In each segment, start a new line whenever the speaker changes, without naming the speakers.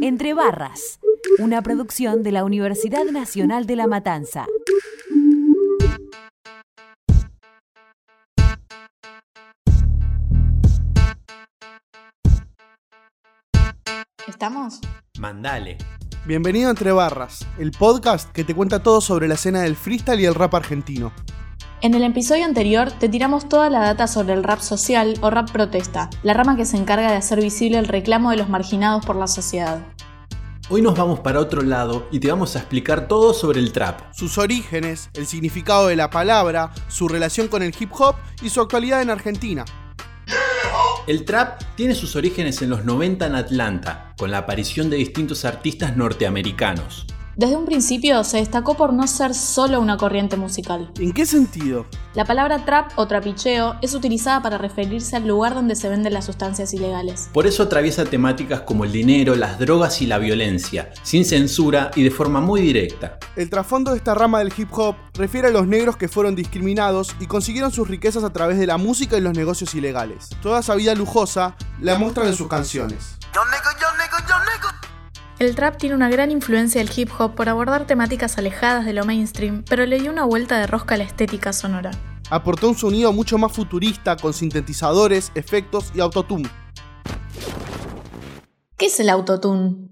Entre Barras, una producción de la Universidad Nacional de La Matanza.
¿Estamos?
Mandale.
Bienvenido a Entre Barras, el podcast que te cuenta todo sobre la escena del freestyle y el rap argentino.
En el episodio anterior te tiramos toda la data sobre el rap social o rap protesta, la rama que se encarga de hacer visible el reclamo de los marginados por la sociedad.
Hoy nos vamos para otro lado y te vamos a explicar todo sobre el trap.
Sus orígenes, el significado de la palabra, su relación con el hip hop y su actualidad en Argentina.
El trap tiene sus orígenes en los 90 en Atlanta, con la aparición de distintos artistas norteamericanos.
Desde un principio se destacó por no ser solo una corriente musical.
¿En qué sentido?
La palabra trap o trapicheo es utilizada para referirse al lugar donde se venden las sustancias ilegales.
Por eso atraviesa temáticas como el dinero, las drogas y la violencia, sin censura y de forma muy directa.
El trasfondo de esta rama del hip hop refiere a los negros que fueron discriminados y consiguieron sus riquezas a través de la música y los negocios ilegales. Toda esa vida lujosa la muestran en sus canciones.
El trap tiene una gran influencia del hip hop por abordar temáticas alejadas de lo mainstream, pero le dio una vuelta de rosca a la estética sonora.
Aportó un sonido mucho más futurista con sintetizadores, efectos y autotune.
¿Qué es el autotune?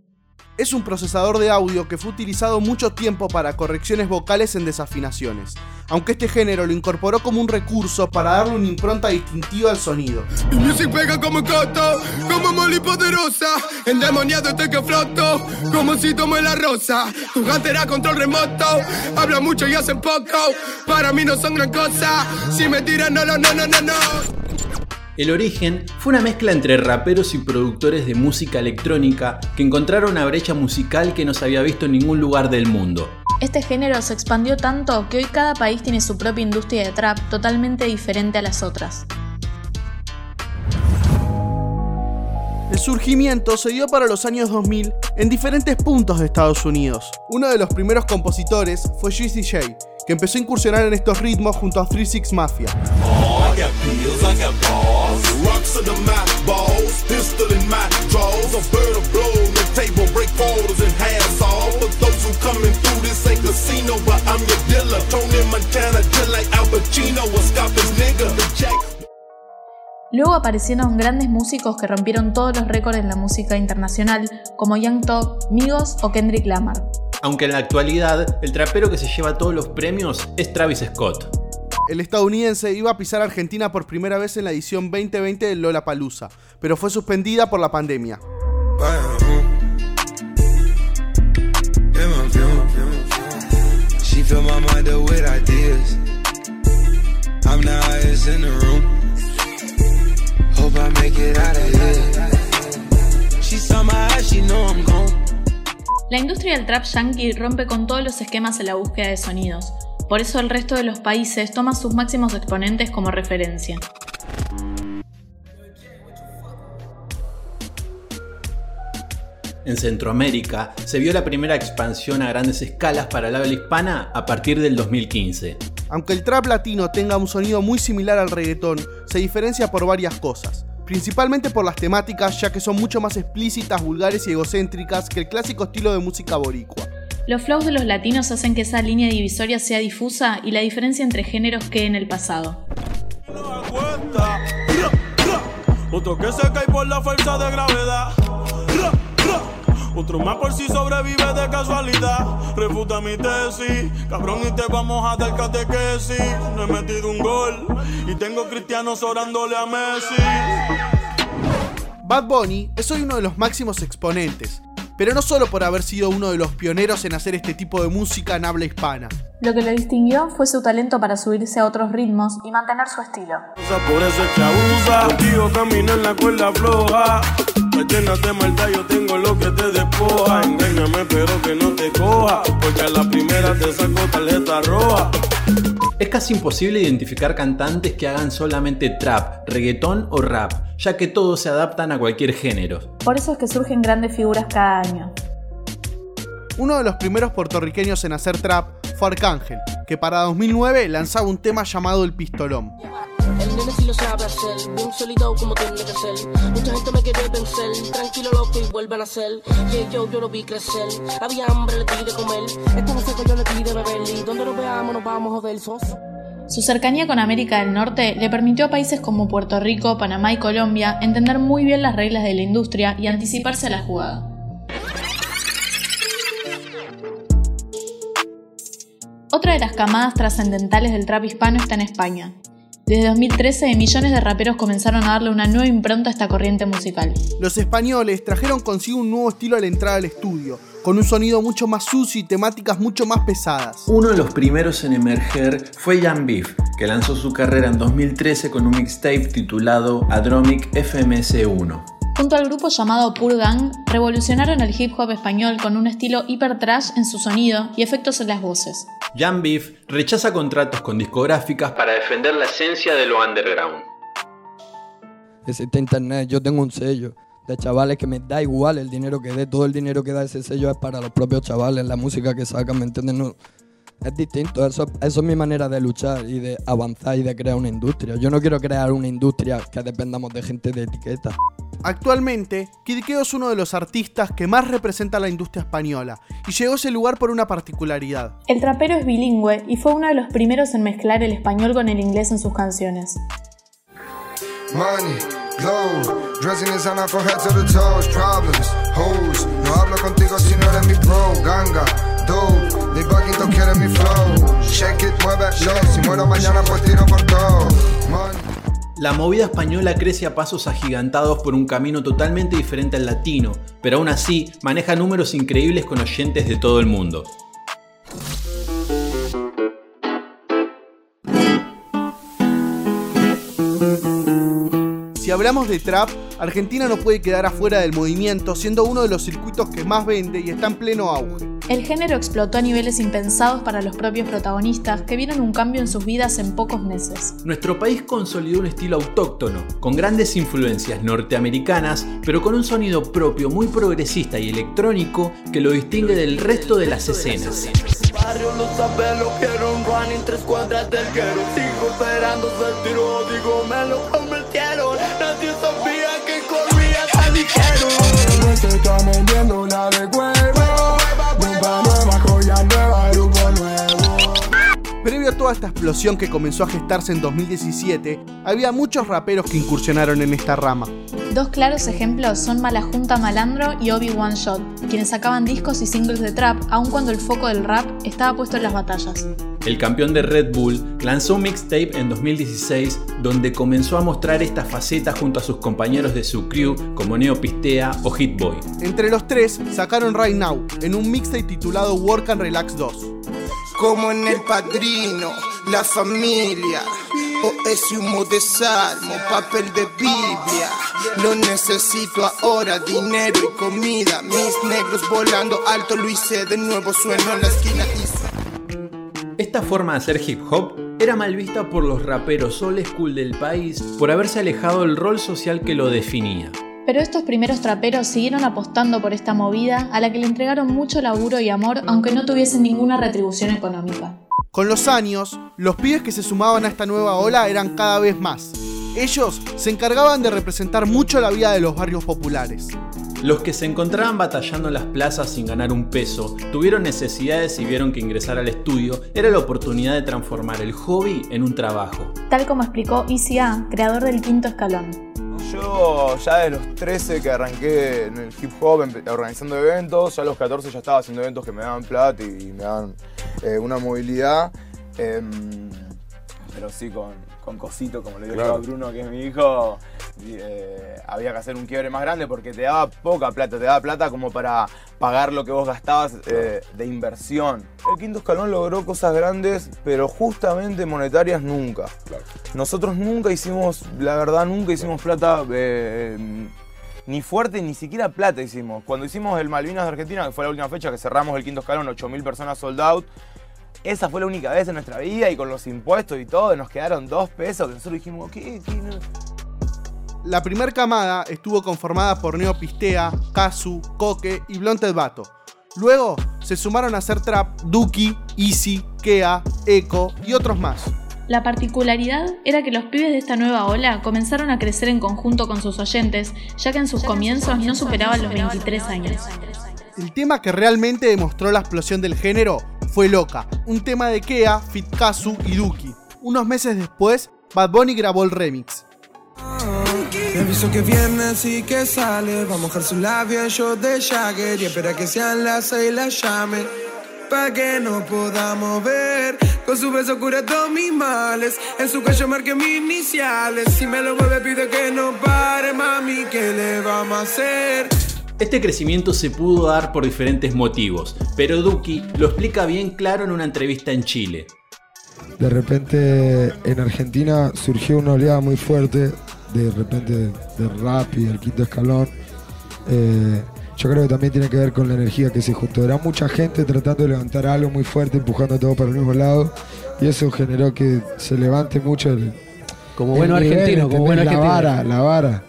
Es un procesador de audio que fue utilizado mucho tiempo para correcciones vocales en desafinaciones, aunque este género lo incorporó como un recurso para darle una impronta distintiva al sonido.
Mi music pega como coto, como moli poderosa, endemoniado estoy que floto, como si tomo la rosa. Tu era control remoto, habla mucho y hace poco, para mí no son gran cosa, si me tiran no, no, no, no, no, no.
El origen fue una mezcla entre raperos y productores de música electrónica que encontraron una brecha musical que no se había visto en ningún lugar del mundo.
Este género se expandió tanto que hoy cada país tiene su propia industria de trap totalmente diferente a las otras.
El surgimiento se dio para los años 2000 en diferentes puntos de Estados Unidos. Uno de los primeros compositores fue Juicy J, que empezó a incursionar en estos ritmos junto a 36 Mafia.
Luego aparecieron grandes músicos que rompieron todos los récords en la música internacional, como Young Thug, Migos o Kendrick Lamar.
Aunque en la actualidad el trapero que se lleva todos los premios es Travis Scott.
El estadounidense iba a pisar Argentina por primera vez en la edición 2020 de Lola Palusa, pero fue suspendida por la pandemia.
La industria del trap yankee rompe con todos los esquemas en la búsqueda de sonidos, por eso el resto de los países toma sus máximos exponentes como referencia.
En Centroamérica se vio la primera expansión a grandes escalas para la habla hispana a partir del 2015.
Aunque el trap latino tenga un sonido muy similar al reggaetón, se diferencia por varias cosas. Principalmente por las temáticas, ya que son mucho más explícitas, vulgares y egocéntricas que el clásico estilo de música boricua.
Los flows de los latinos hacen que esa línea divisoria sea difusa y la diferencia entre géneros quede en el pasado.
Otro Otro más por si sobrevive de casualidad. Refuta mi tesis, cabrón, y te vamos a dar catequesis. No he metido un gol y tengo cristianos orándole a Messi.
Bad Bunny es hoy uno de los máximos exponentes, pero no solo por haber sido uno de los pioneros en hacer este tipo de música en habla hispana.
Lo que lo distinguió fue su talento para subirse a otros ritmos y mantener su estilo.
Por eso es que abusa, contigo camina en la cuerda floja. Me llenas de maldad, yo tengo lo que te despoja. Engáñame, pero que no te coja, porque a la primera te saco tarjeta roja.
Es casi imposible identificar cantantes que hagan solamente trap, reggaetón o rap, ya que todos se adaptan a cualquier género.
Por eso es que surgen grandes figuras cada año.
Uno de los primeros puertorriqueños en hacer trap fue Arcángel, que para 2009 lanzaba un tema llamado El Pistolón.
El nene si lo sabe hacer, bien solito como tiene que ser. Mucha gente me quiere vencer, tranquilo loco y vuelvan a ser. Que yo, yo lo vi crecer, había hambre, le di de comer. Esto no sé que yo le di de beber, y donde nos veamos nos vamos a joder, sos.
Su cercanía con América del Norte le permitió a países como Puerto Rico, Panamá y Colombia entender muy bien las reglas de la industria y anticiparse a la jugada. Otra de las camadas trascendentales del trap hispano está en España. Desde 2013, millones de raperos comenzaron a darle una nueva impronta a esta corriente musical.
Los españoles trajeron consigo un nuevo estilo a la entrada al estudio, con un sonido mucho más sucio y temáticas mucho más pesadas.
Uno de los primeros en emerger fue Jan Beef, que lanzó su carrera en 2013 con un mixtape titulado Adromic FMS1.
Junto al grupo llamado Pur Gang, revolucionaron el hip hop español con un estilo hiper trash en su sonido y efectos en las voces.
Jan Beef rechaza contratos con discográficas para defender la esencia de lo underground.
Existe internet, yo tengo un sello de chavales que me da igual el dinero que dé, todo el dinero que da ese sello es para los propios chavales, la música que sacan, ¿me entiendes? No, es distinto, eso, eso es mi manera de luchar y de avanzar y de crear una industria. Yo no quiero crear una industria que dependamos de gente de etiqueta.
Actualmente, Kid Keo es uno de los artistas que más representa a la industria española y llegó a ese lugar por una particularidad.
El trapero es bilingüe y fue uno de los primeros en mezclar el español con el inglés en sus canciones.
Money, No.
La movida española crece a pasos agigantados por un camino totalmente diferente al latino, pero aún así maneja números increíbles con oyentes de todo el mundo.
Hablamos de trap, Argentina no puede quedar afuera del movimiento, siendo uno de los circuitos que más vende y está en pleno auge.
El género explotó a niveles impensados para los propios protagonistas, que vieron un cambio en sus vidas en pocos meses.
Nuestro país consolidó un estilo autóctono, con grandes influencias norteamericanas, pero con un sonido propio muy progresista y electrónico que lo distingue del resto de las escenas.
barrio lo sabe, lo quiero un running tres cuadras del quiero Sigo esperando el tiro, digo
A esta explosión que comenzó a gestarse en 2017, había muchos raperos que incursionaron en esta rama.
Dos claros ejemplos son Malajunta Malandro y Obi One Shot, quienes sacaban discos y singles de trap, aun cuando el foco del rap estaba puesto en las batallas.
El campeón de Red Bull lanzó un mixtape en 2016 donde comenzó a mostrar esta faceta junto a sus compañeros de su crew como Neo Pistea o Hit Boy.
Entre los tres sacaron Right Now, en un mixtape titulado Work and Relax 2.
Como en el padrino, la familia. O ese humo de salmo, papel de Biblia. Lo necesito ahora, dinero y comida. Mis negros volando alto, lo hice de nuevo, sueno en la esquina
Esta forma de hacer hip hop era mal vista por los raperos old school del país por haberse alejado del rol social que lo definía.
Pero estos primeros traperos siguieron apostando por esta movida a la que le entregaron mucho laburo y amor aunque no tuviesen ninguna retribución económica.
Con los años, los pibes que se sumaban a esta nueva ola eran cada vez más. Ellos se encargaban de representar mucho la vida de los barrios populares.
Los que se encontraban batallando en las plazas sin ganar un peso, tuvieron necesidades y vieron que ingresar al estudio era la oportunidad de transformar el hobby en un trabajo.
Tal como explicó Easy A, creador del quinto escalón.
Yo ya de los 13 que arranqué en el hip hop organizando eventos, ya a los 14 ya estaba haciendo eventos que me daban plata y, me daban eh, una movilidad. em, pero sí con, con cosito, como le digo yo a Bruno, que es mi hijo, eh, había que hacer un quiebre más grande porque te daba poca plata, te daba plata como para pagar lo que vos gastabas eh, de inversión. El quinto escalón logró cosas grandes, pero justamente monetarias nunca. Nosotros nunca hicimos, la verdad, nunca hicimos plata eh, ni fuerte, ni siquiera plata hicimos. Cuando hicimos el Malvinas de Argentina, que fue la última fecha que cerramos el quinto escalón, 8.000 personas sold out, esa fue la única vez en nuestra vida y con los impuestos y todo, nos quedaron dos pesos que nosotros dijimos, ¿qué? ¿Qué? No?
La primer camada estuvo conformada por Neo Pistea, Kazu, Coque y Blonted Bato. Luego se sumaron a hacer trap Duki, Easy, Kea, Echo y otros más.
La particularidad era que los pibes de esta nueva ola comenzaron a crecer en conjunto con sus oyentes, ya que en sus comienzos no superaban los 23 años.
El tema que realmente demostró la explosión del género fue Loca, un tema de Kea, Fit Kazu y Duki. Unos meses después, Bad Bunny grabó el remix.
Me aviso que viernes y que sale. Va a mojar su labio yo de Jagger. Y espera que sean las seis la llame. Pa' que no podamos ver. Con su beso cura todos mis males En su cuello marqué mis iniciales. Si me lo mueve pide que no pare Mami, ¿qué le vamos a hacer?
Este crecimiento se pudo dar por diferentes motivos, pero Duki lo explica bien claro en una entrevista en Chile.
De repente en Argentina surgió una oleada muy fuerte, de repente de rap y del quinto escalón. Eh, yo creo que también tiene que ver con la energía que se juntó. Era mucha gente tratando de levantar algo muy fuerte, empujando todo para el mismo lado, y eso generó que se levante mucho el.
Como bueno
nivel,
argentino, como bueno.
La vara, la vara.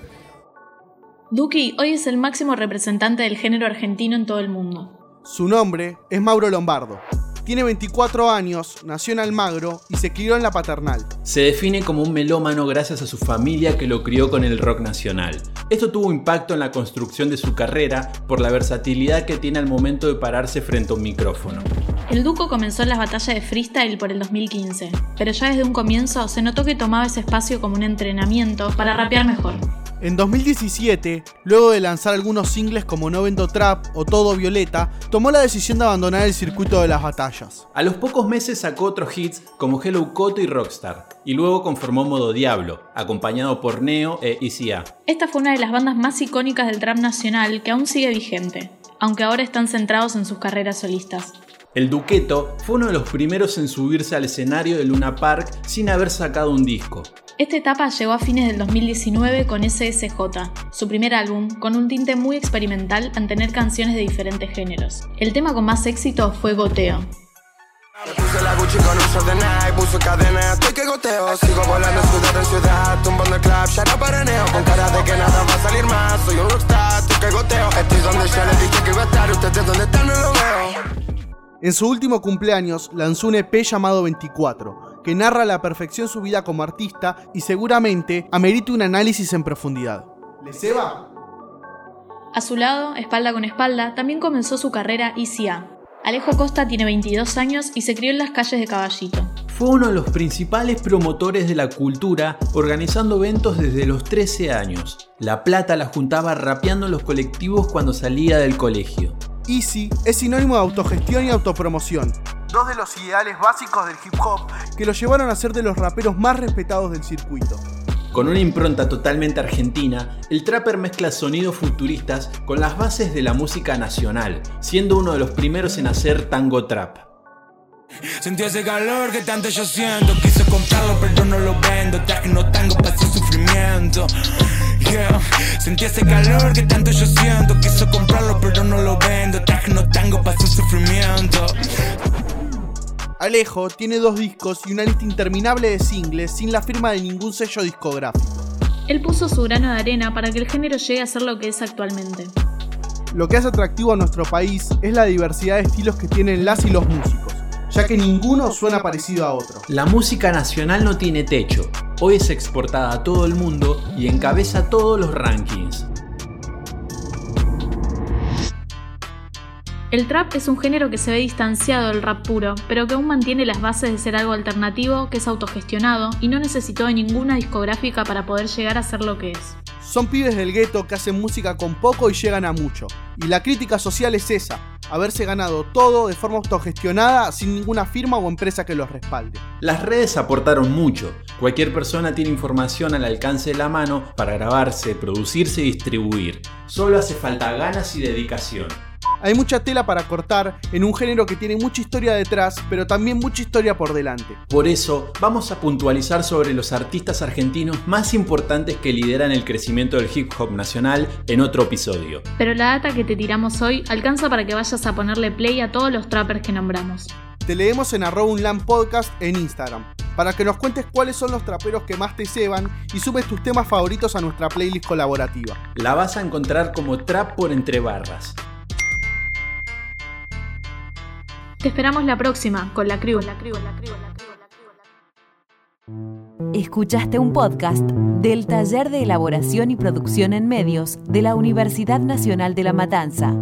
Duki hoy es el máximo representante del género argentino en todo el mundo.
Su nombre es Mauro Lombardo. Tiene 24 años, nació en Almagro y se crió en la paternal.
Se define como un melómano gracias a su familia que lo crió con el rock nacional. Esto tuvo impacto en la construcción de su carrera por la versatilidad que tiene al momento de pararse frente a un micrófono.
El Duco comenzó en las batallas de freestyle por el 2015, pero ya desde un comienzo se notó que tomaba ese espacio como un entrenamiento para rapear mejor.
En 2017, luego de lanzar algunos singles como No Vendo Trap o Todo Violeta, tomó la decisión de abandonar el circuito de las batallas.
A los pocos meses sacó otros hits como Hello Coto y Rockstar, y luego conformó Modo Diablo, acompañado por Neo e ICA.
Esta fue una de las bandas más icónicas del trap nacional que aún sigue vigente, aunque ahora están centrados en sus carreras solistas.
El Duqueto fue uno de los primeros en subirse al escenario de Luna Park sin haber sacado un disco.
Esta etapa llegó a fines del 2019 con SSJ, su primer álbum, con un tinte muy experimental al tener canciones de diferentes géneros. El tema con más éxito fue Goteo.
Me puse la Gucci con un short de Nike, puso cadena, estoy que goteo. Sigo volando ciudad en ciudad, tumbando el club, ya no paraneo. Con cara de que nada va a salir más, soy un rockstar, estoy que goteo. Estoy donde ya les dije que iba a estar, ustedes donde están no lo veo.
En su último cumpleaños lanzó un EP llamado 24, que narra a la perfección su vida como artista y seguramente amerita un análisis en profundidad. ¿Les Eva?
A su lado, espalda con espalda, también comenzó su carrera ICA. Alejo Costa tiene 22 años y se crió en las calles de Caballito.
Fue uno de los principales promotores de la cultura, organizando eventos desde los 13 años. La plata la juntaba rapeando en los colectivos cuando salía del colegio.
Easy es sinónimo de autogestión y autopromoción, dos de los ideales básicos del hip hop que lo llevaron a ser de los raperos más respetados del circuito.
Con una impronta totalmente argentina, el trapper mezcla sonidos futuristas con las bases de la música nacional, siendo uno de los primeros en hacer tango trap.
Sentí ese calor que tanto yo siento Quise comprarlo pero no lo vendo Traje no tango para sufrimiento Yeah. Sentí ese calor que tanto yo siento
Alejo tiene dos discos y una lista interminable de singles sin la firma de ningún sello discográfico.
Él puso su grano de arena para que el género llegue a ser lo que es actualmente.
Lo que hace atractivo a nuestro país es la diversidad de estilos que tienen las y los músicos, ya que ninguno suena parecido a otro.
La música nacional no tiene techo. Hoy es exportada a todo el mundo y encabeza todos los rankings.
El trap es un género que se ve distanciado del rap puro, pero que aún mantiene las bases de ser algo alternativo, que es autogestionado y no necesitó de ninguna discográfica para poder llegar a ser lo que es.
Son pibes del gueto que hacen música con poco y llegan a mucho. Y la crítica social es esa, haberse ganado todo de forma autogestionada sin ninguna firma o empresa que los respalde.
Las redes aportaron mucho. Cualquier persona tiene información al alcance de la mano para grabarse, producirse y distribuir. Solo hace falta ganas y dedicación.
Hay mucha tela para cortar en un género que tiene mucha historia detrás, pero también mucha historia por delante.
Por eso, vamos a puntualizar sobre los artistas argentinos más importantes que lideran el crecimiento del hip hop nacional en otro episodio.
Pero la data que te tiramos hoy alcanza para que vayas a ponerle play a todos los trappers que nombramos.
Te leemos en arroba unlan podcast en Instagram, para que nos cuentes cuáles son los traperos que más te ceban y subes tus temas favoritos a nuestra playlist colaborativa.
La vas a encontrar como Trap por Entre Barras.
Te esperamos la próxima con la crew. La la la.
Escuchaste un podcast del Taller de Elaboración y Producción en Medios de la Universidad Nacional de La Matanza.